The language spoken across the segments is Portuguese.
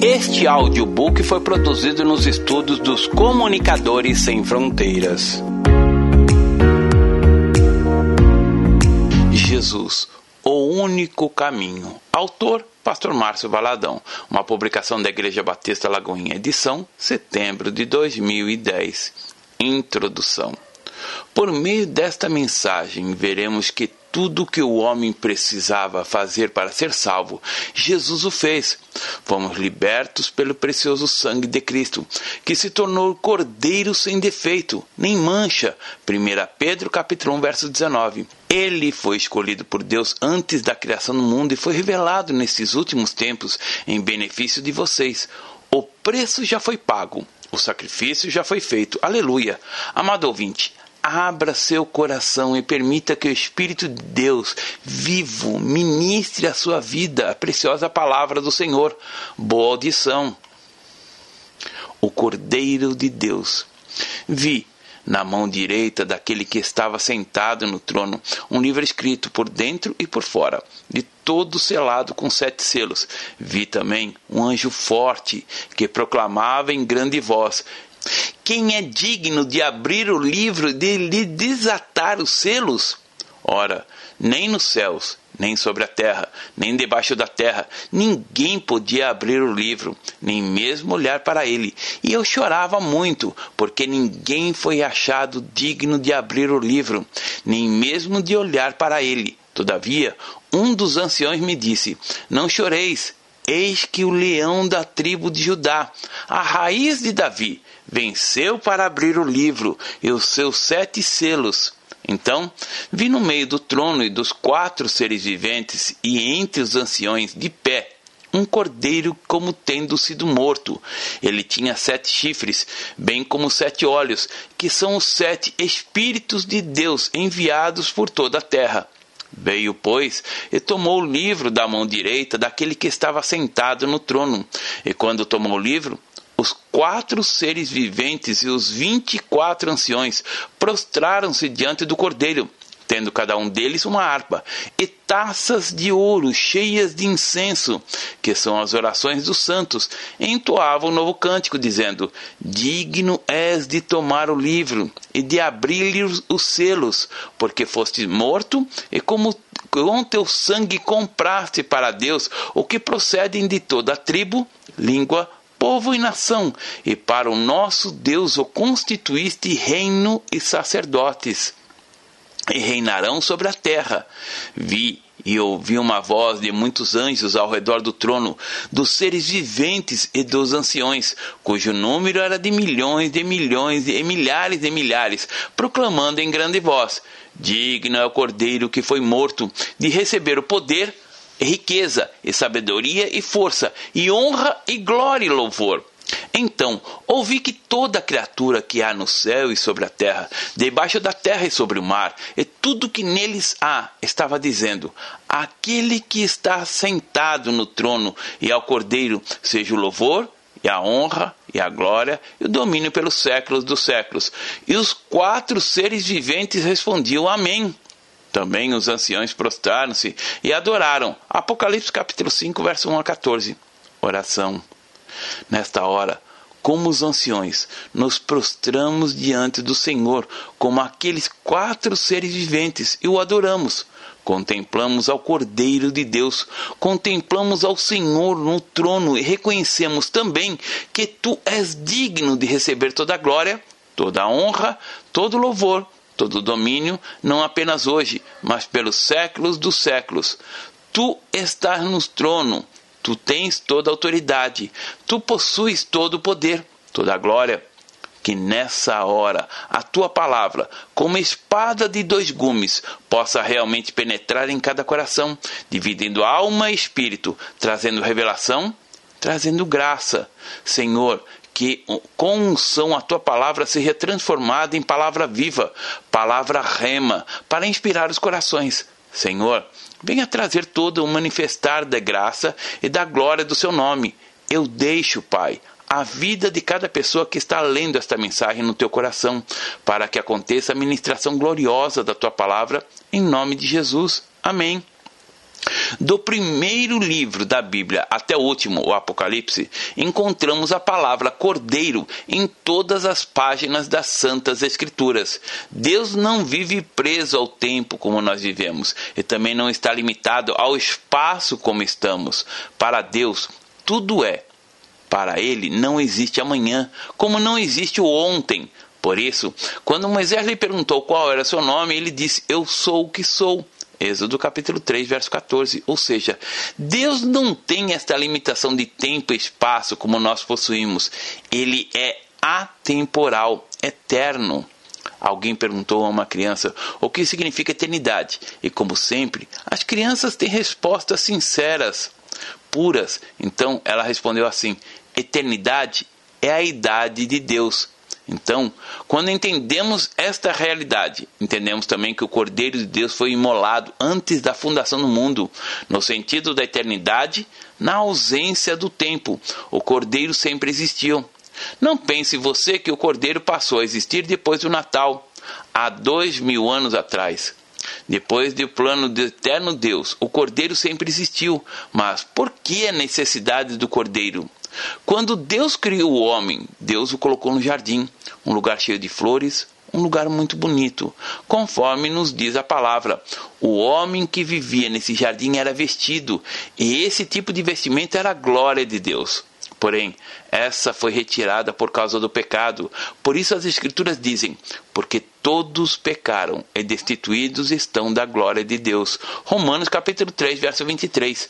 Este audiobook foi produzido nos estudos dos Comunicadores Sem Fronteiras. Jesus, o único caminho. Autor Pastor Márcio Valadão. Uma publicação da Igreja Batista Lagoinha, edição setembro de 2010. Introdução. Por meio desta mensagem, veremos que tudo que o homem precisava fazer para ser salvo, Jesus o fez. Fomos libertos pelo precioso sangue de Cristo, que se tornou cordeiro sem defeito, nem mancha. 1 Pedro capítulo 1, verso 19. Ele foi escolhido por Deus antes da criação do mundo e foi revelado nesses últimos tempos em benefício de vocês. O preço já foi pago. O sacrifício já foi feito. Aleluia. Amado ouvinte, abra seu coração e permita que o Espírito de Deus vivo ministre a sua vida, a preciosa palavra do Senhor. Boa audição. O Cordeiro de Deus. Vi na mão direita daquele que estava sentado no trono um livro escrito por dentro e por fora, de todo selado com sete selos. Vi também um anjo forte que proclamava em grande voz: quem é digno de abrir o livro, de lhe desatar os selos? Ora, nem nos céus, nem sobre a terra, nem debaixo da terra, ninguém podia abrir o livro, nem mesmo olhar para ele. E eu chorava muito, porque ninguém foi achado digno de abrir o livro, nem mesmo de olhar para ele. Todavia, um dos anciões me disse: Não choreis, eis que o leão da tribo de Judá, a raiz de Davi, venceu para abrir o livro e os seus sete selos. Então vi no meio do trono e dos quatro seres viventes e entre os anciões de pé um cordeiro como tendo sido morto. Ele tinha sete chifres, bem como sete olhos, que são os sete Espíritos de Deus enviados por toda a terra. Veio, pois, e tomou o livro da mão direita daquele que estava sentado no trono. E quando tomou o livro, os quatro seres viventes e os vinte e quatro anciões prostraram-se diante do cordeiro, tendo cada um deles uma harpa e taças de ouro cheias de incenso, que são as orações dos santos, entoavam um novo cântico, dizendo: Digno és de tomar o livro e de abrir-lhe os selos, porque foste morto e como com teu sangue compraste para Deus o que procedem de toda a tribo, língua, povo e nação, e para o nosso Deus o constituíste reino e sacerdotes, e reinarão sobre a terra. Vi e ouvi uma voz de muitos anjos ao redor do trono, dos seres viventes e dos anciões, cujo número era de milhões de milhões e milhares de milhares, proclamando em grande voz: Digno é o cordeiro que foi morto de receber o poder riqueza e sabedoria e força, e honra e glória e louvor. Então ouvi que toda criatura que há no céu e sobre a terra, debaixo da terra e sobre o mar, e tudo que neles há, estava dizendo: Aquele que está sentado no trono e ao Cordeiro, seja o louvor, e a honra, e a glória, e o domínio pelos séculos dos séculos. E os quatro seres viventes respondiam: Amém. Também os anciãos prostraram-se e adoraram. Apocalipse capítulo 5, verso 1 a 14. Oração. Nesta hora, como os anciões, nos prostramos diante do Senhor, como aqueles quatro seres viventes, e o adoramos. Contemplamos ao Cordeiro de Deus, contemplamos ao Senhor no trono e reconhecemos também que tu és digno de receber toda a glória, toda a honra, todo louvor todo domínio, não apenas hoje, mas pelos séculos dos séculos. Tu estás no trono, tu tens toda a autoridade, tu possuis todo o poder, toda a glória. Que nessa hora a tua palavra, como espada de dois gumes, possa realmente penetrar em cada coração, dividindo alma e espírito, trazendo revelação, trazendo graça. Senhor, que com unção a tua palavra seja transformada em palavra viva, palavra rema, para inspirar os corações. Senhor, venha trazer todo o manifestar da graça e da glória do seu nome. Eu deixo, Pai, a vida de cada pessoa que está lendo esta mensagem no teu coração, para que aconteça a ministração gloriosa da tua palavra, em nome de Jesus. Amém. Do primeiro livro da Bíblia até o último, o Apocalipse, encontramos a palavra cordeiro em todas as páginas das Santas Escrituras. Deus não vive preso ao tempo como nós vivemos e também não está limitado ao espaço como estamos. Para Deus, tudo é. Para ele não existe amanhã, como não existe o ontem. Por isso, quando Moisés lhe perguntou qual era seu nome, ele disse: Eu sou o que sou. Êxodo capítulo 3, verso 14. Ou seja, Deus não tem esta limitação de tempo e espaço como nós possuímos. Ele é atemporal, eterno. Alguém perguntou a uma criança o que significa eternidade, e como sempre, as crianças têm respostas sinceras, puras. Então ela respondeu assim: eternidade é a idade de Deus. Então, quando entendemos esta realidade, entendemos também que o Cordeiro de Deus foi imolado antes da fundação do mundo, no sentido da eternidade, na ausência do tempo. O Cordeiro sempre existiu. Não pense você que o Cordeiro passou a existir depois do Natal, há dois mil anos atrás. Depois do plano do eterno Deus, o Cordeiro sempre existiu. Mas por que a necessidade do Cordeiro? Quando Deus criou o homem, Deus o colocou no jardim, um lugar cheio de flores, um lugar muito bonito, conforme nos diz a palavra. O homem que vivia nesse jardim era vestido, e esse tipo de vestimento era a glória de Deus. Porém, essa foi retirada por causa do pecado. Por isso as Escrituras dizem: porque todos pecaram e destituídos estão da glória de Deus. Romanos capítulo 3, verso 23.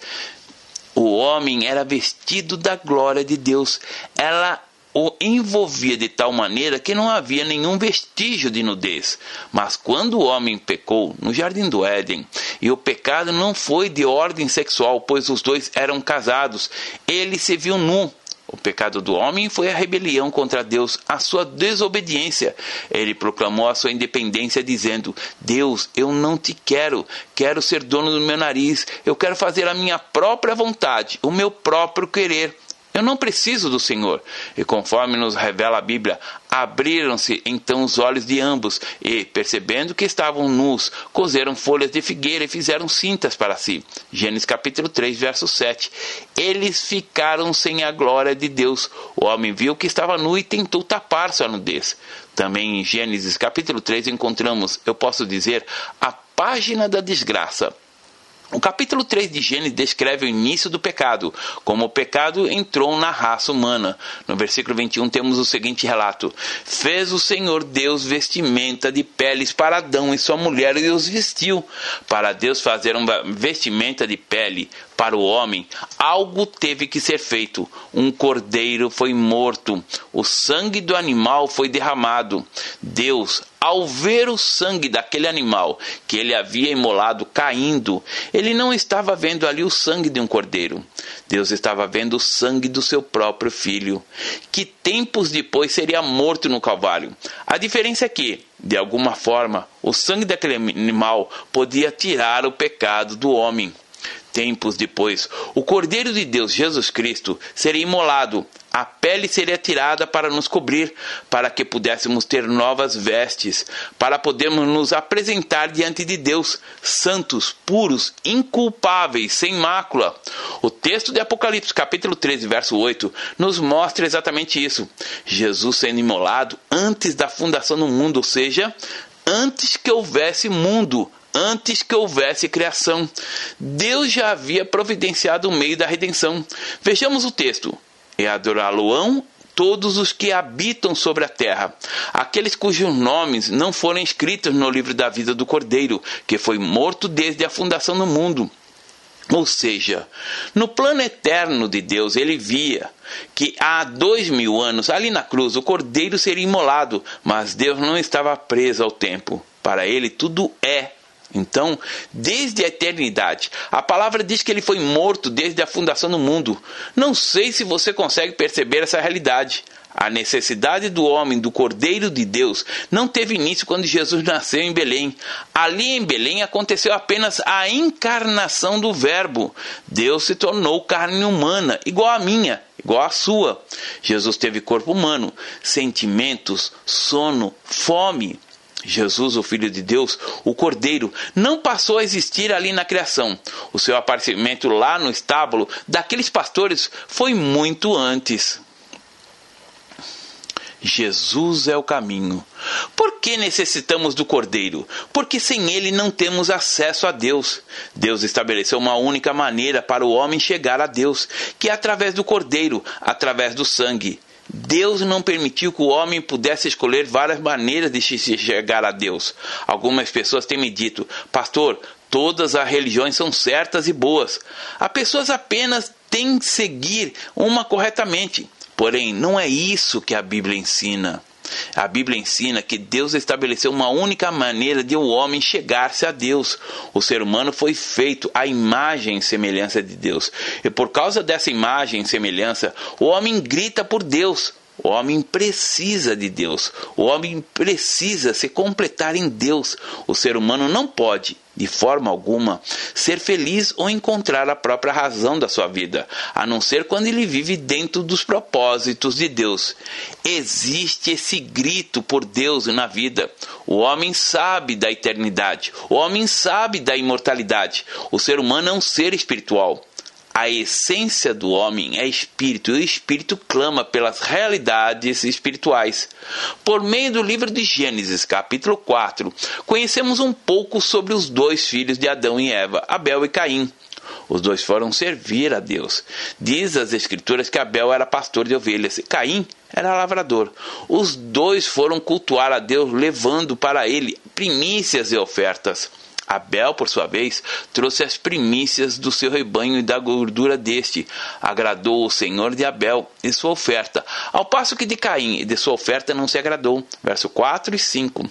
O homem era vestido da glória de Deus. Ela o envolvia de tal maneira que não havia nenhum vestígio de nudez. Mas quando o homem pecou no jardim do Éden, e o pecado não foi de ordem sexual, pois os dois eram casados, ele se viu nu o pecado do homem foi a rebelião contra Deus, a sua desobediência. Ele proclamou a sua independência, dizendo: Deus, eu não te quero, quero ser dono do meu nariz, eu quero fazer a minha própria vontade, o meu próprio querer. Eu não preciso do Senhor. E conforme nos revela a Bíblia, abriram-se então os olhos de ambos e, percebendo que estavam nus, coseram folhas de figueira e fizeram cintas para si. Gênesis capítulo 3, verso 7. Eles ficaram sem a glória de Deus. O homem viu que estava nu e tentou tapar sua nudez. Também em Gênesis capítulo 3 encontramos, eu posso dizer, a página da desgraça. O capítulo 3 de Gênesis descreve o início do pecado, como o pecado entrou na raça humana. No versículo 21 temos o seguinte relato: Fez o Senhor Deus vestimenta de peles para Adão e sua mulher e os vestiu. Para Deus fazer uma vestimenta de pele para o homem, algo teve que ser feito. Um cordeiro foi morto, o sangue do animal foi derramado. Deus, ao ver o sangue daquele animal que ele havia imolado caindo, ele não estava vendo ali o sangue de um cordeiro. Deus estava vendo o sangue do seu próprio filho, que tempos depois seria morto no Calvário. A diferença é que, de alguma forma, o sangue daquele animal podia tirar o pecado do homem tempos depois, o Cordeiro de Deus, Jesus Cristo, seria imolado, a pele seria tirada para nos cobrir, para que pudéssemos ter novas vestes, para podermos nos apresentar diante de Deus, santos, puros, inculpáveis, sem mácula. O texto de Apocalipse, capítulo 13, verso 8, nos mostra exatamente isso. Jesus sendo imolado antes da fundação do mundo, ou seja, antes que houvesse mundo, antes que houvesse criação. Deus já havia providenciado o meio da redenção. Vejamos o texto. E adorá-lo-ão todos os que habitam sobre a terra, aqueles cujos nomes não foram escritos no livro da vida do Cordeiro, que foi morto desde a fundação do mundo. Ou seja, no plano eterno de Deus, ele via que há dois mil anos, ali na cruz, o cordeiro seria imolado, mas Deus não estava preso ao tempo. Para ele, tudo é então, desde a eternidade, a palavra diz que ele foi morto desde a fundação do mundo. Não sei se você consegue perceber essa realidade. A necessidade do homem, do Cordeiro de Deus, não teve início quando Jesus nasceu em Belém. Ali em Belém aconteceu apenas a encarnação do Verbo. Deus se tornou carne humana, igual a minha, igual a sua. Jesus teve corpo humano, sentimentos, sono, fome. Jesus, o Filho de Deus, o Cordeiro, não passou a existir ali na criação. O seu aparecimento lá no estábulo daqueles pastores foi muito antes. Jesus é o caminho. Por que necessitamos do Cordeiro? Porque sem ele não temos acesso a Deus. Deus estabeleceu uma única maneira para o homem chegar a Deus, que é através do Cordeiro, através do sangue. Deus não permitiu que o homem pudesse escolher várias maneiras de chegar a Deus. Algumas pessoas têm me dito, pastor, todas as religiões são certas e boas. As pessoas apenas têm que seguir uma corretamente. Porém, não é isso que a Bíblia ensina. A Bíblia ensina que Deus estabeleceu uma única maneira de o um homem chegar-se a Deus. O ser humano foi feito à imagem e semelhança de Deus. E por causa dessa imagem e semelhança, o homem grita por Deus. O homem precisa de Deus. O homem precisa se completar em Deus. O ser humano não pode, de forma alguma, ser feliz ou encontrar a própria razão da sua vida, a não ser quando ele vive dentro dos propósitos de Deus. Existe esse grito por Deus na vida. O homem sabe da eternidade. O homem sabe da imortalidade. O ser humano é um ser espiritual. A essência do homem é espírito, e o espírito clama pelas realidades espirituais. Por meio do livro de Gênesis, capítulo 4, conhecemos um pouco sobre os dois filhos de Adão e Eva, Abel e Caim. Os dois foram servir a Deus. Diz as Escrituras que Abel era pastor de ovelhas e Caim era lavrador. Os dois foram cultuar a Deus, levando para ele primícias e ofertas. Abel, por sua vez, trouxe as primícias do seu rebanho e da gordura deste. Agradou o Senhor de Abel e sua oferta, ao passo que de Caim e de sua oferta não se agradou. Verso 4 e 5.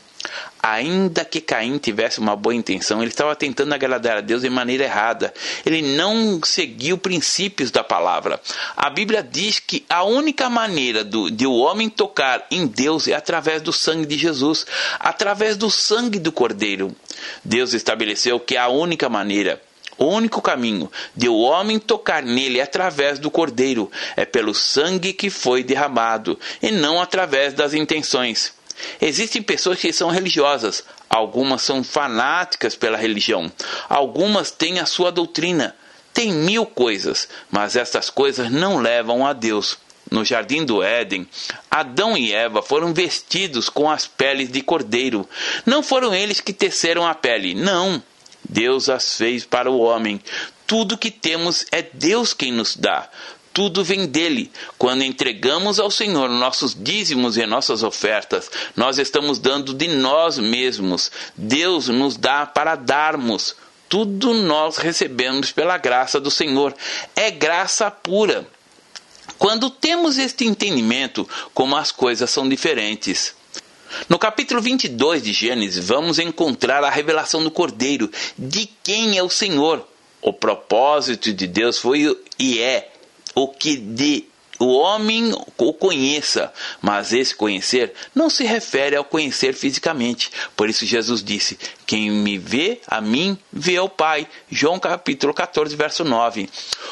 Ainda que Caim tivesse uma boa intenção, ele estava tentando agradar a Deus de maneira errada. Ele não seguiu princípios da palavra. A Bíblia diz que a única maneira do, de o homem tocar em Deus é através do sangue de Jesus, através do sangue do Cordeiro. Deus estabeleceu que a única maneira o único caminho de o homem tocar nele é através do Cordeiro, é pelo sangue que foi derramado, e não através das intenções. Existem pessoas que são religiosas, algumas são fanáticas pela religião, algumas têm a sua doutrina. Tem mil coisas, mas estas coisas não levam a Deus. No jardim do Éden, Adão e Eva foram vestidos com as peles de cordeiro. Não foram eles que teceram a pele, não. Deus as fez para o homem. Tudo que temos é Deus quem nos dá tudo vem dele. Quando entregamos ao Senhor nossos dízimos e nossas ofertas, nós estamos dando de nós mesmos. Deus nos dá para darmos. Tudo nós recebemos pela graça do Senhor. É graça pura. Quando temos este entendimento, como as coisas são diferentes. No capítulo 22 de Gênesis, vamos encontrar a revelação do Cordeiro, de quem é o Senhor. O propósito de Deus foi e é o que de o homem o conheça, mas esse conhecer não se refere ao conhecer fisicamente. Por isso Jesus disse: Quem me vê a mim, vê ao Pai. João capítulo 14, verso 9.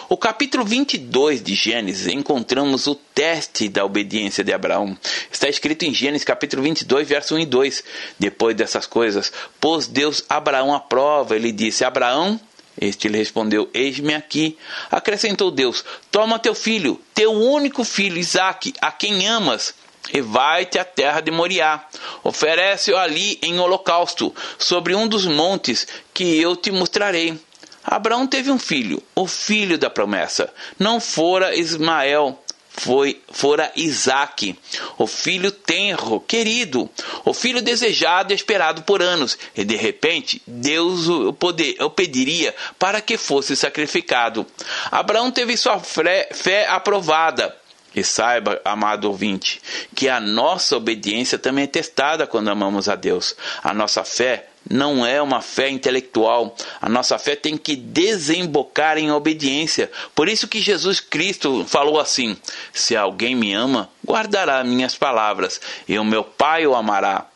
O capítulo 22 de Gênesis encontramos o teste da obediência de Abraão. Está escrito em Gênesis capítulo 22, verso 1 e 2. Depois dessas coisas, pôs Deus Abraão à prova. Ele disse: Abraão, este lhe respondeu: Eis-me aqui. Acrescentou Deus: Toma teu filho, teu único filho, Isaque, a quem amas, e vai-te à terra de Moriá. Oferece-o ali em holocausto, sobre um dos montes que eu te mostrarei. Abraão teve um filho, o filho da promessa. Não fora Ismael, foi fora Isaac, o filho tenro, querido, o filho desejado e esperado por anos, e de repente Deus o, poder, o pediria para que fosse sacrificado. Abraão teve sua fé, fé aprovada. E saiba, amado ouvinte, que a nossa obediência também é testada quando amamos a Deus. A nossa fé não é uma fé intelectual. A nossa fé tem que desembocar em obediência. Por isso que Jesus Cristo falou assim: Se alguém me ama, guardará minhas palavras, e o meu Pai o amará.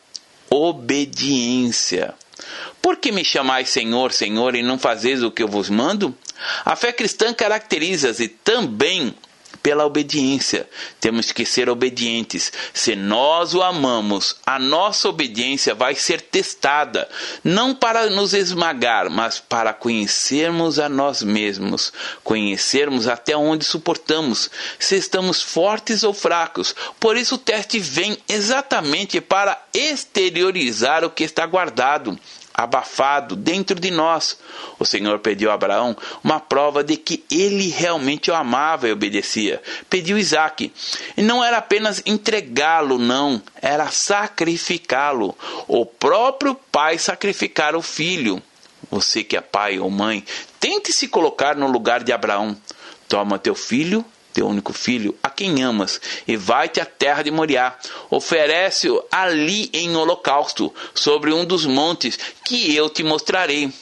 Obediência. Por que me chamais Senhor, Senhor, e não fazeis o que eu vos mando? A fé cristã caracteriza-se também pela obediência. Temos que ser obedientes. Se nós o amamos, a nossa obediência vai ser testada, não para nos esmagar, mas para conhecermos a nós mesmos, conhecermos até onde suportamos, se estamos fortes ou fracos. Por isso o teste vem exatamente para exteriorizar o que está guardado abafado dentro de nós. O Senhor pediu a Abraão uma prova de que ele realmente o amava e obedecia. Pediu Isaac. E não era apenas entregá-lo, não, era sacrificá-lo. O próprio pai sacrificar o filho. Você que é pai ou mãe, tente se colocar no lugar de Abraão. Toma teu filho teu único filho, a quem amas, e vai-te à terra de Moriá. Oferece-o ali em holocausto, sobre um dos montes que eu te mostrarei.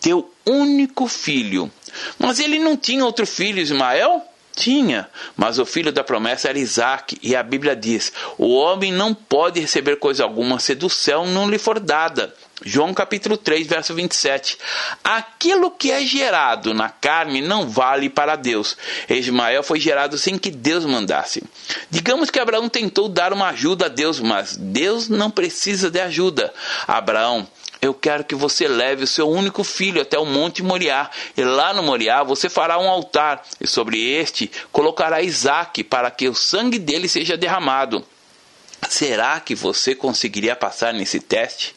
Teu único filho. Mas ele não tinha outro filho, Ismael? Tinha, mas o filho da promessa era Isaac, e a Bíblia diz: o homem não pode receber coisa alguma se do céu não lhe for dada. João capítulo 3, verso 27. Aquilo que é gerado na carne não vale para Deus. Ismael foi gerado sem que Deus mandasse. Digamos que Abraão tentou dar uma ajuda a Deus, mas Deus não precisa de ajuda. Abraão, eu quero que você leve o seu único filho até o Monte Moriá, e lá no Moriá você fará um altar, e sobre este colocará Isaac, para que o sangue dele seja derramado. Será que você conseguiria passar nesse teste?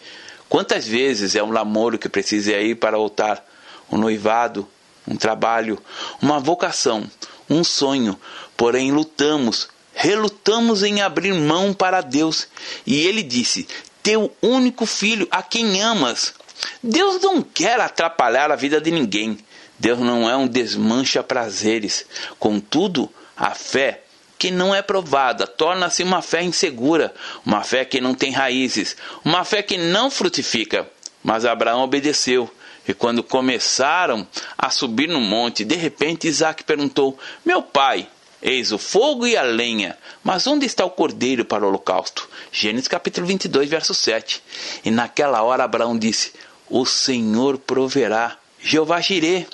Quantas vezes é um namoro que precisa ir para o altar? Um noivado, um trabalho, uma vocação, um sonho. Porém, lutamos, relutamos em abrir mão para Deus. E ele disse: Teu único filho, a quem amas. Deus não quer atrapalhar a vida de ninguém. Deus não é um desmancha prazeres. Contudo, a fé que não é provada torna-se uma fé insegura, uma fé que não tem raízes, uma fé que não frutifica. Mas Abraão obedeceu. E quando começaram a subir no monte, de repente Isaac perguntou: Meu pai, eis o fogo e a lenha, mas onde está o cordeiro para o holocausto? Gênesis capítulo 22, verso 7. E naquela hora Abraão disse: O Senhor proverá, Jeová Jireh.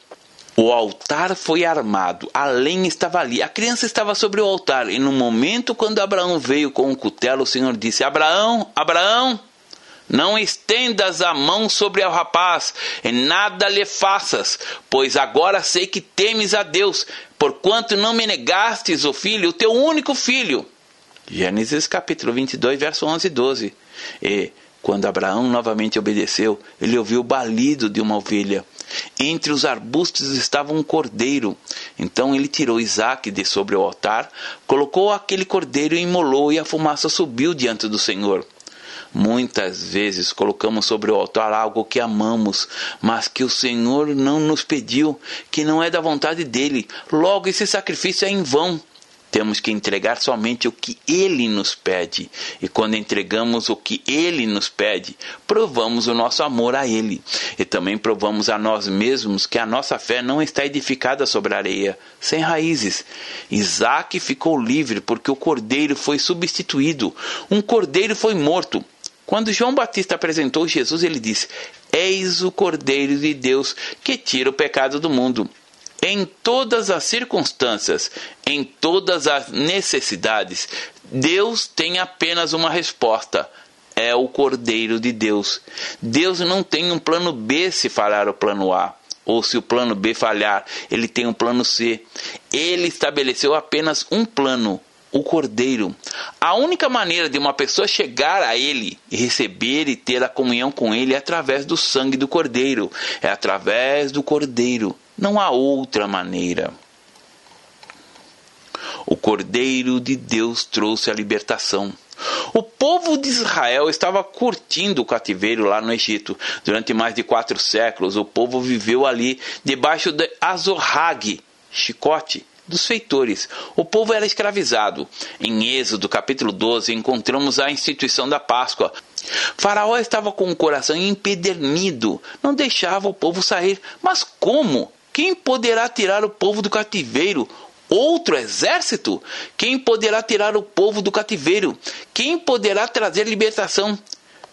O altar foi armado, a lenha estava ali, a criança estava sobre o altar, e no momento quando Abraão veio com o cutelo, o Senhor disse: Abraão, Abraão, não estendas a mão sobre o rapaz, e nada lhe faças, pois agora sei que temes a Deus, porquanto não me negastes o filho, o teu único filho. Gênesis capítulo 22, verso 11 e 12. E quando Abraão novamente obedeceu, ele ouviu o balido de uma ovelha. Entre os arbustos estava um cordeiro. Então ele tirou Isaac de sobre o altar, colocou aquele cordeiro e imolou, e a fumaça subiu diante do Senhor. Muitas vezes colocamos sobre o altar algo que amamos, mas que o Senhor não nos pediu, que não é da vontade dele. Logo, esse sacrifício é em vão. Temos que entregar somente o que Ele nos pede. E quando entregamos o que Ele nos pede, provamos o nosso amor a Ele. E também provamos a nós mesmos que a nossa fé não está edificada sobre areia, sem raízes. Isaac ficou livre porque o cordeiro foi substituído. Um cordeiro foi morto. Quando João Batista apresentou Jesus, ele disse: Eis o cordeiro de Deus que tira o pecado do mundo. Em todas as circunstâncias, em todas as necessidades, Deus tem apenas uma resposta: é o Cordeiro de Deus. Deus não tem um plano B se falhar o plano A. Ou se o plano B falhar, ele tem um plano C. Ele estabeleceu apenas um plano, o Cordeiro. A única maneira de uma pessoa chegar a Ele e receber e ter a comunhão com Ele é através do sangue do Cordeiro, é através do Cordeiro. Não há outra maneira. O Cordeiro de Deus trouxe a libertação. O povo de Israel estava curtindo o cativeiro lá no Egito. Durante mais de quatro séculos, o povo viveu ali debaixo de Azorhag, chicote, dos feitores. O povo era escravizado. Em Êxodo capítulo 12, encontramos a instituição da Páscoa. Faraó estava com o coração empedernido, não deixava o povo sair. Mas como? Quem poderá tirar o povo do cativeiro? Outro exército? Quem poderá tirar o povo do cativeiro? Quem poderá trazer libertação?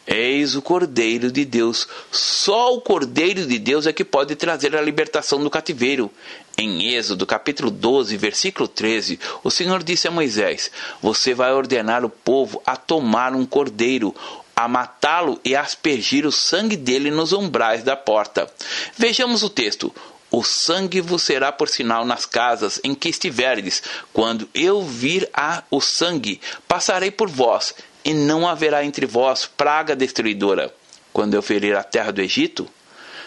Eis o Cordeiro de Deus. Só o Cordeiro de Deus é que pode trazer a libertação do cativeiro. Em Êxodo, capítulo 12, versículo 13, o Senhor disse a Moisés: Você vai ordenar o povo a tomar um cordeiro, a matá-lo e aspergir o sangue dele nos umbrais da porta. Vejamos o texto. O sangue vos será por sinal nas casas em que estiverdes. Quando eu vir a o sangue, passarei por vós, e não haverá entre vós praga destruidora. Quando eu ferir a terra do Egito,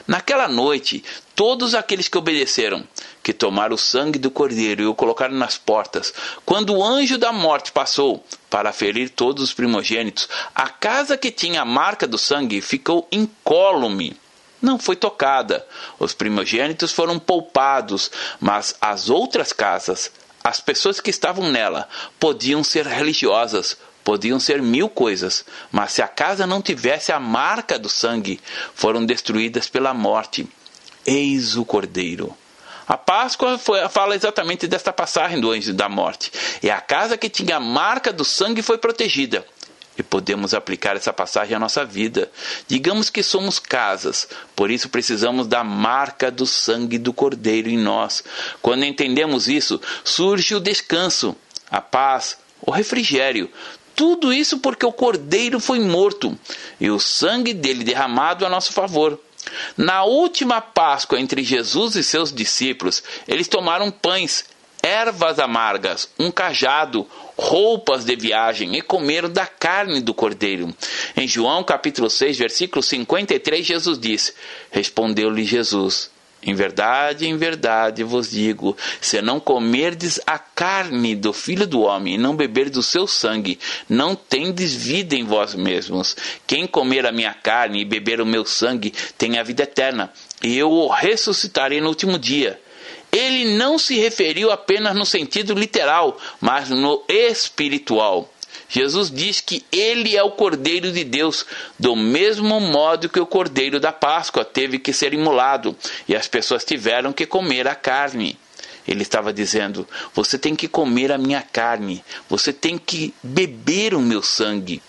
Naquela noite, todos aqueles que obedeceram, que tomaram o sangue do cordeiro e o colocaram nas portas, quando o anjo da morte passou para ferir todos os primogênitos, a casa que tinha a marca do sangue ficou incólume. Não foi tocada. Os primogênitos foram poupados, mas as outras casas, as pessoas que estavam nela, podiam ser religiosas, Podiam ser mil coisas, mas se a casa não tivesse a marca do sangue, foram destruídas pela morte. Eis o Cordeiro. A Páscoa foi, fala exatamente desta passagem do anjo da morte. E a casa que tinha a marca do sangue foi protegida. E podemos aplicar essa passagem à nossa vida. Digamos que somos casas, por isso precisamos da marca do sangue do Cordeiro em nós. Quando entendemos isso, surge o descanso, a paz, o refrigério, tudo isso porque o cordeiro foi morto e o sangue dele derramado a nosso favor. Na última Páscoa entre Jesus e seus discípulos, eles tomaram pães, ervas amargas, um cajado, roupas de viagem e comeram da carne do cordeiro. Em João capítulo 6, versículo 53, Jesus disse: Respondeu-lhe Jesus: em verdade, em verdade vos digo: se não comerdes a carne do Filho do Homem e não beberdes o seu sangue, não tendes vida em vós mesmos. Quem comer a minha carne e beber o meu sangue tem a vida eterna, e eu o ressuscitarei no último dia. Ele não se referiu apenas no sentido literal, mas no espiritual. Jesus diz que ele é o Cordeiro de Deus, do mesmo modo que o Cordeiro da Páscoa teve que ser imolado e as pessoas tiveram que comer a carne. Ele estava dizendo: Você tem que comer a minha carne, você tem que beber o meu sangue.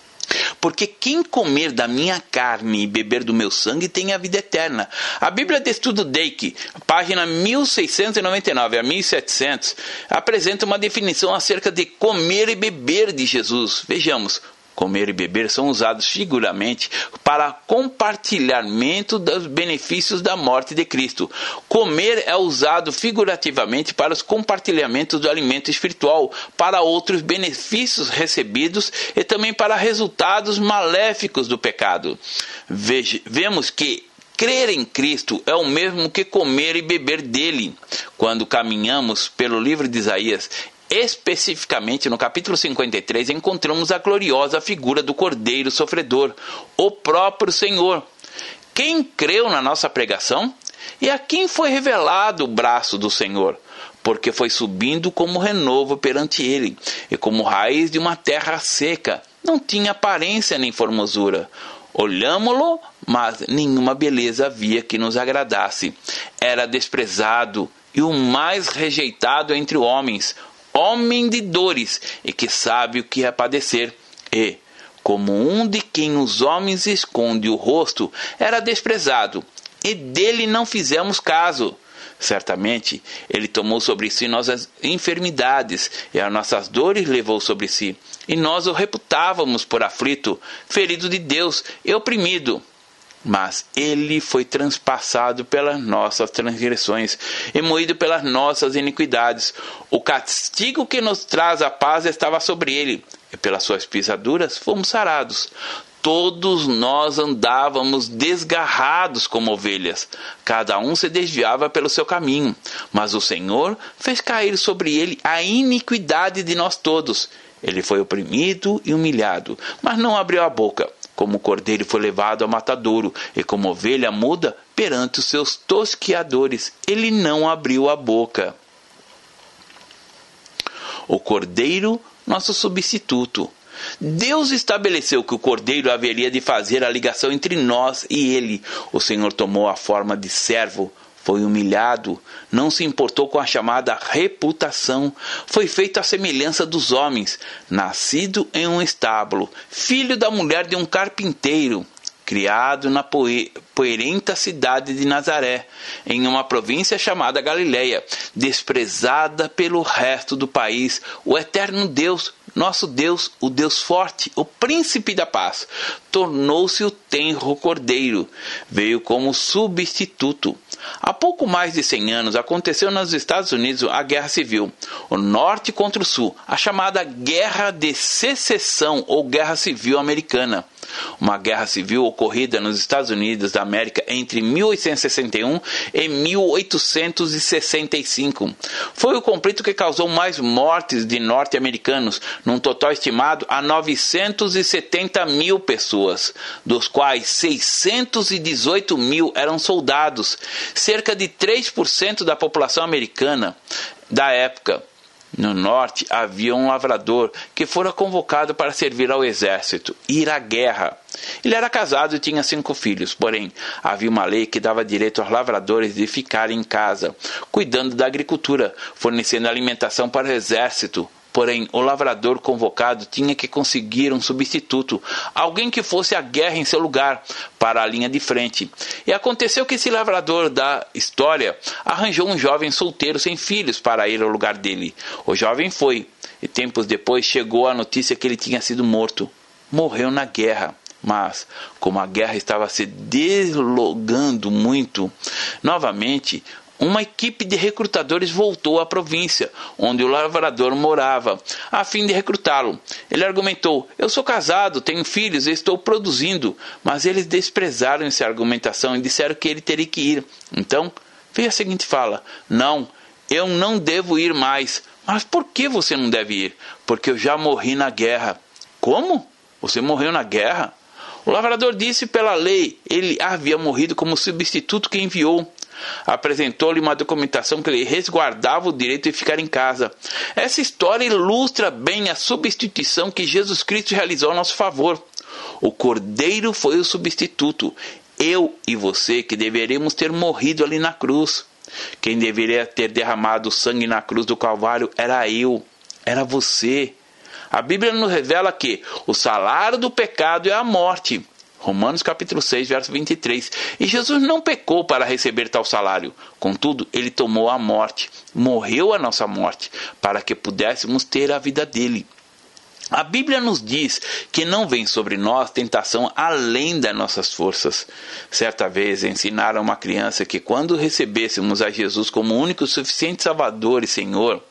Porque quem comer da minha carne e beber do meu sangue tem a vida eterna. A Bíblia de Estudo Dake, página 1699 a 1700, apresenta uma definição acerca de comer e beber de Jesus. Vejamos, Comer e beber são usados figuramente para compartilhamento dos benefícios da morte de Cristo. Comer é usado figurativamente para os compartilhamentos do alimento espiritual, para outros benefícios recebidos e também para resultados maléficos do pecado. Veja, vemos que Crer em Cristo é o mesmo que comer e beber dele. Quando caminhamos pelo livro de Isaías, Especificamente no capítulo 53, encontramos a gloriosa figura do Cordeiro Sofredor, o próprio Senhor. Quem creu na nossa pregação? E a quem foi revelado o braço do Senhor? Porque foi subindo como renovo perante ele, e como raiz de uma terra seca, não tinha aparência nem formosura. Olhámo-lo, mas nenhuma beleza havia que nos agradasse. Era desprezado e o mais rejeitado entre homens, homem de dores e que sabe o que é padecer. E, como um de quem os homens esconde o rosto, era desprezado, e dele não fizemos caso. Certamente, ele tomou sobre si nossas enfermidades e as nossas dores levou sobre si. E nós o reputávamos por aflito, ferido de Deus e oprimido mas ele foi transpassado pelas nossas transgressões e moído pelas nossas iniquidades. O castigo que nos traz a paz estava sobre ele, e pelas suas pisaduras fomos sarados. Todos nós andávamos desgarrados como ovelhas, cada um se desviava pelo seu caminho, mas o Senhor fez cair sobre ele a iniquidade de nós todos. Ele foi oprimido e humilhado, mas não abriu a boca como o cordeiro foi levado ao matadouro, e como ovelha muda perante os seus tosquiadores, ele não abriu a boca. O cordeiro, nosso substituto. Deus estabeleceu que o cordeiro haveria de fazer a ligação entre nós e ele. O Senhor tomou a forma de servo, Foi humilhado, não se importou com a chamada reputação, foi feito à semelhança dos homens, nascido em um estábulo, filho da mulher de um carpinteiro, criado na poerenta cidade de Nazaré, em uma província chamada Galiléia, desprezada pelo resto do país, o eterno Deus, nosso Deus, o Deus forte, o príncipe da paz, tornou-se o tenro cordeiro, veio como substituto. Há pouco mais de 100 anos aconteceu nos Estados Unidos a Guerra Civil, o Norte contra o Sul, a chamada Guerra de Secessão ou Guerra Civil Americana uma guerra civil ocorrida nos Estados Unidos da América entre 1861 e 1865. Foi o conflito que causou mais mortes de norte-americanos, num total estimado a 970 mil pessoas, dos quais 618 mil eram soldados, cerca de 3% da população americana da época. No norte havia um lavrador que fora convocado para servir ao exército, ir à guerra. Ele era casado e tinha cinco filhos, porém havia uma lei que dava direito aos lavradores de ficar em casa, cuidando da agricultura, fornecendo alimentação para o exército, Porém, o lavrador convocado tinha que conseguir um substituto, alguém que fosse à guerra em seu lugar, para a linha de frente. E aconteceu que esse lavrador da história arranjou um jovem solteiro sem filhos para ir ao lugar dele. O jovem foi, e tempos depois chegou a notícia que ele tinha sido morto. Morreu na guerra. Mas, como a guerra estava se deslogando muito, novamente uma equipe de recrutadores voltou à província, onde o lavrador morava, a fim de recrutá-lo. Ele argumentou: Eu sou casado, tenho filhos e estou produzindo. Mas eles desprezaram essa argumentação e disseram que ele teria que ir. Então, veio a seguinte fala: Não, eu não devo ir mais. Mas por que você não deve ir? Porque eu já morri na guerra. Como? Você morreu na guerra? O lavrador disse pela lei, ele havia morrido como substituto que enviou apresentou-lhe uma documentação que lhe resguardava o direito de ficar em casa. Essa história ilustra bem a substituição que Jesus Cristo realizou a nosso favor. O Cordeiro foi o substituto. Eu e você que deveríamos ter morrido ali na cruz. Quem deveria ter derramado sangue na cruz do Calvário era eu, era você. A Bíblia nos revela que o salário do pecado é a morte, Romanos capítulo 6, verso 23. E Jesus não pecou para receber tal salário. Contudo, ele tomou a morte, morreu a nossa morte, para que pudéssemos ter a vida dele. A Bíblia nos diz que não vem sobre nós tentação além das nossas forças. Certa vez ensinaram uma criança que quando recebêssemos a Jesus como único suficiente Salvador e Senhor,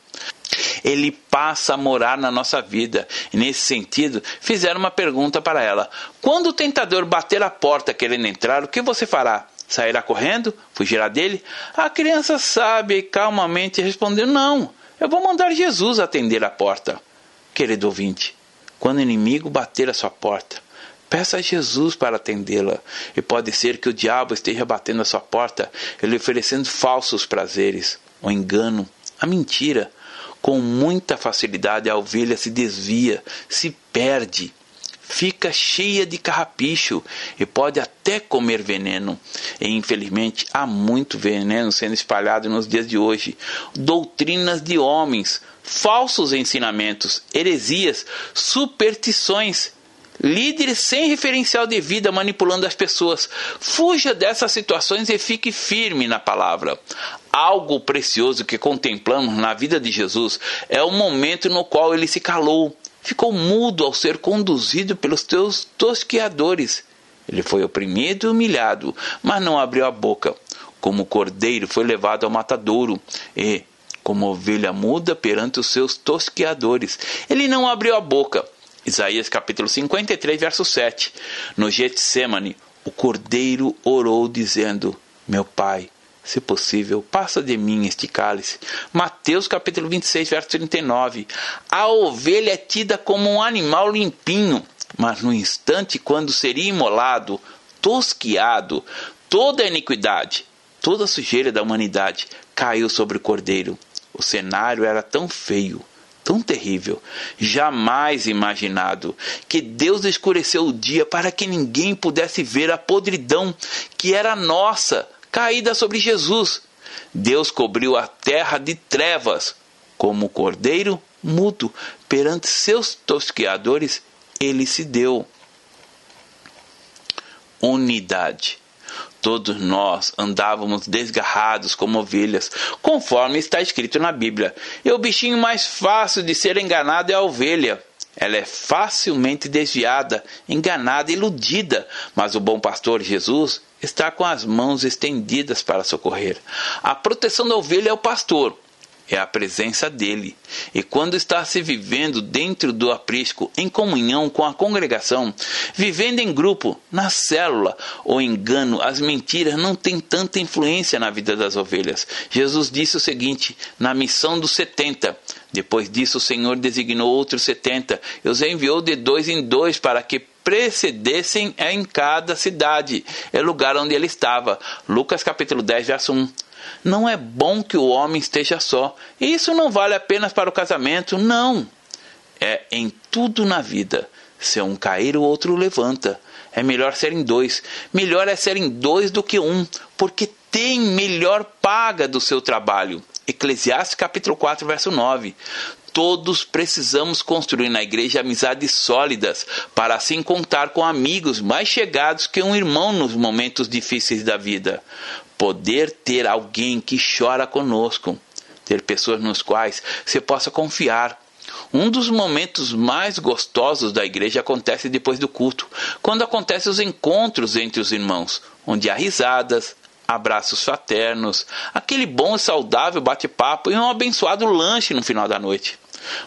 ele passa a morar na nossa vida. E nesse sentido, fizeram uma pergunta para ela: Quando o tentador bater a porta querendo entrar, o que você fará? Sairá correndo? Fugirá dele? A criança sabe e calmamente respondeu: Não, eu vou mandar Jesus atender a porta. Querido ouvinte, quando o inimigo bater a sua porta, Peça a Jesus para atendê-la. E pode ser que o diabo esteja batendo a sua porta, lhe oferecendo falsos prazeres, o engano, a mentira, com muita facilidade a ovelha se desvia, se perde, fica cheia de carrapicho e pode até comer veneno. E infelizmente há muito veneno sendo espalhado nos dias de hoje. Doutrinas de homens, falsos ensinamentos, heresias, superstições líderes sem referencial de vida manipulando as pessoas. Fuja dessas situações e fique firme na palavra. Algo precioso que contemplamos na vida de Jesus é o momento no qual ele se calou, ficou mudo ao ser conduzido pelos teus tosqueadores. Ele foi oprimido e humilhado, mas não abriu a boca. Como cordeiro foi levado ao matadouro e, como ovelha muda perante os seus tosqueadores, ele não abriu a boca Isaías capítulo 53, verso 7. No Getsemane, o cordeiro orou dizendo: Meu pai, se possível, passa de mim este cálice. Mateus capítulo 26, verso 39. A ovelha é tida como um animal limpinho, mas no instante quando seria imolado, tosquiado, toda a iniquidade, toda a sujeira da humanidade caiu sobre o cordeiro. O cenário era tão feio tão terrível, jamais imaginado, que Deus escureceu o dia para que ninguém pudesse ver a podridão que era nossa, caída sobre Jesus. Deus cobriu a terra de trevas, como o cordeiro mudo perante seus tosqueadores, ele se deu. Unidade. Todos nós andávamos desgarrados como ovelhas, conforme está escrito na Bíblia. E o bichinho mais fácil de ser enganado é a ovelha. Ela é facilmente desviada, enganada, iludida, mas o bom pastor Jesus está com as mãos estendidas para socorrer. A proteção da ovelha é o pastor, é a presença dele. E quando está se vivendo dentro do aprisco, em comunhão com a congregação, vivendo em grupo, na célula, o engano, as mentiras não têm tanta influência na vida das ovelhas. Jesus disse o seguinte na missão dos setenta. Depois disso, o Senhor designou outros setenta e os enviou de dois em dois para que precedessem em cada cidade, é lugar onde ele estava. Lucas capítulo 10, verso 1. Não é bom que o homem esteja só. Isso não vale apenas para o casamento, não. É em tudo na vida. Se um cair, o outro levanta. É melhor serem dois. Melhor é serem dois do que um, porque tem melhor paga do seu trabalho. Eclesiastes capítulo 4, verso 9. Todos precisamos construir na igreja amizades sólidas para assim contar com amigos mais chegados que um irmão nos momentos difíceis da vida poder ter alguém que chora conosco, ter pessoas nos quais você possa confiar. Um dos momentos mais gostosos da igreja acontece depois do culto, quando acontecem os encontros entre os irmãos, onde há risadas, abraços fraternos, aquele bom e saudável bate-papo e um abençoado lanche no final da noite.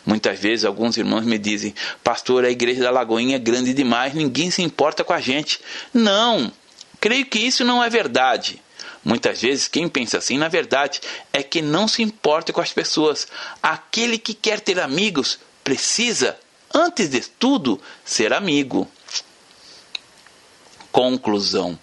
Muitas vezes alguns irmãos me dizem: Pastor, a igreja da Lagoinha é grande demais, ninguém se importa com a gente. Não, creio que isso não é verdade. Muitas vezes quem pensa assim, na verdade, é que não se importa com as pessoas. Aquele que quer ter amigos precisa, antes de tudo, ser amigo. Conclusão.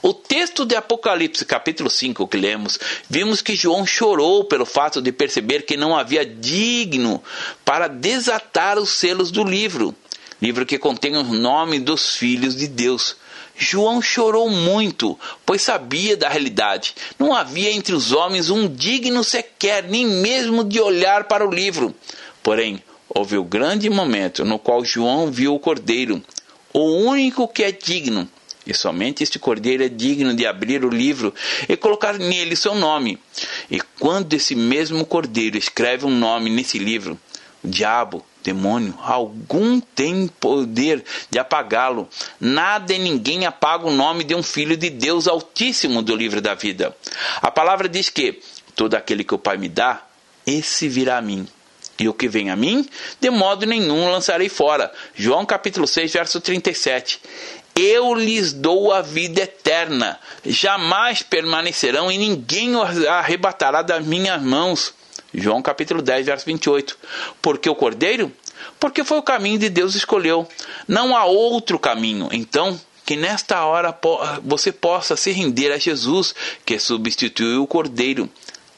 O texto de Apocalipse, capítulo 5, que lemos, vimos que João chorou pelo fato de perceber que não havia digno para desatar os selos do livro livro que contém o nome dos filhos de Deus. João chorou muito, pois sabia da realidade. Não havia entre os homens um digno sequer, nem mesmo de olhar para o livro. Porém, houve o grande momento no qual João viu o cordeiro, o único que é digno. E somente este cordeiro é digno de abrir o livro e colocar nele seu nome. E quando esse mesmo cordeiro escreve um nome nesse livro, o diabo demônio algum tem poder de apagá-lo. Nada e ninguém apaga o nome de um filho de Deus Altíssimo do livro da vida. A palavra diz que todo aquele que o Pai me dá, esse virá a mim. E o que vem a mim, de modo nenhum lançarei fora. João capítulo 6, verso 37. Eu lhes dou a vida eterna, jamais permanecerão e ninguém os arrebatará das minhas mãos. João capítulo 10, verso 28. Porque o cordeiro? Porque foi o caminho de Deus escolheu. Não há outro caminho. Então, que nesta hora você possa se render a Jesus, que substituiu o cordeiro,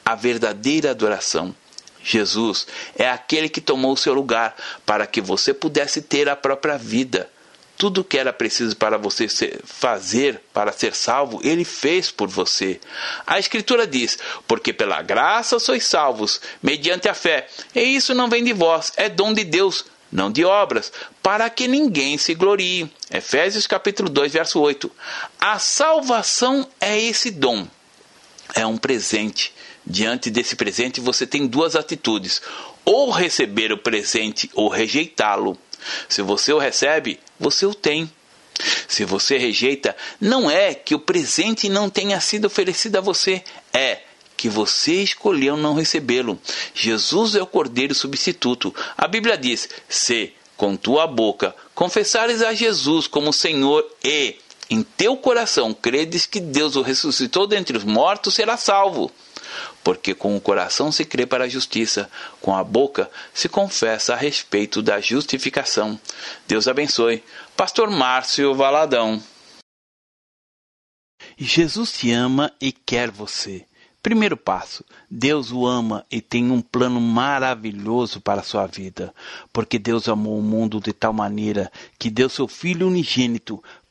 a verdadeira adoração. Jesus é aquele que tomou o seu lugar para que você pudesse ter a própria vida. Tudo que era preciso para você fazer para ser salvo, ele fez por você. A Escritura diz: Porque pela graça sois salvos, mediante a fé. E isso não vem de vós, é dom de Deus, não de obras, para que ninguém se glorie. Efésios capítulo 2, verso 8. A salvação é esse dom. É um presente. Diante desse presente, você tem duas atitudes: ou receber o presente ou rejeitá-lo. Se você o recebe, você o tem. Se você rejeita, não é que o presente não tenha sido oferecido a você, é que você escolheu não recebê-lo. Jesus é o cordeiro substituto. A Bíblia diz: se com tua boca confessares a Jesus como Senhor e em teu coração credes que Deus o ressuscitou dentre os mortos, será salvo porque com o coração se crê para a justiça, com a boca se confessa a respeito da justificação. Deus abençoe. Pastor Márcio Valadão. Jesus te ama e quer você. Primeiro passo: Deus o ama e tem um plano maravilhoso para a sua vida, porque Deus amou o mundo de tal maneira que deu seu Filho unigênito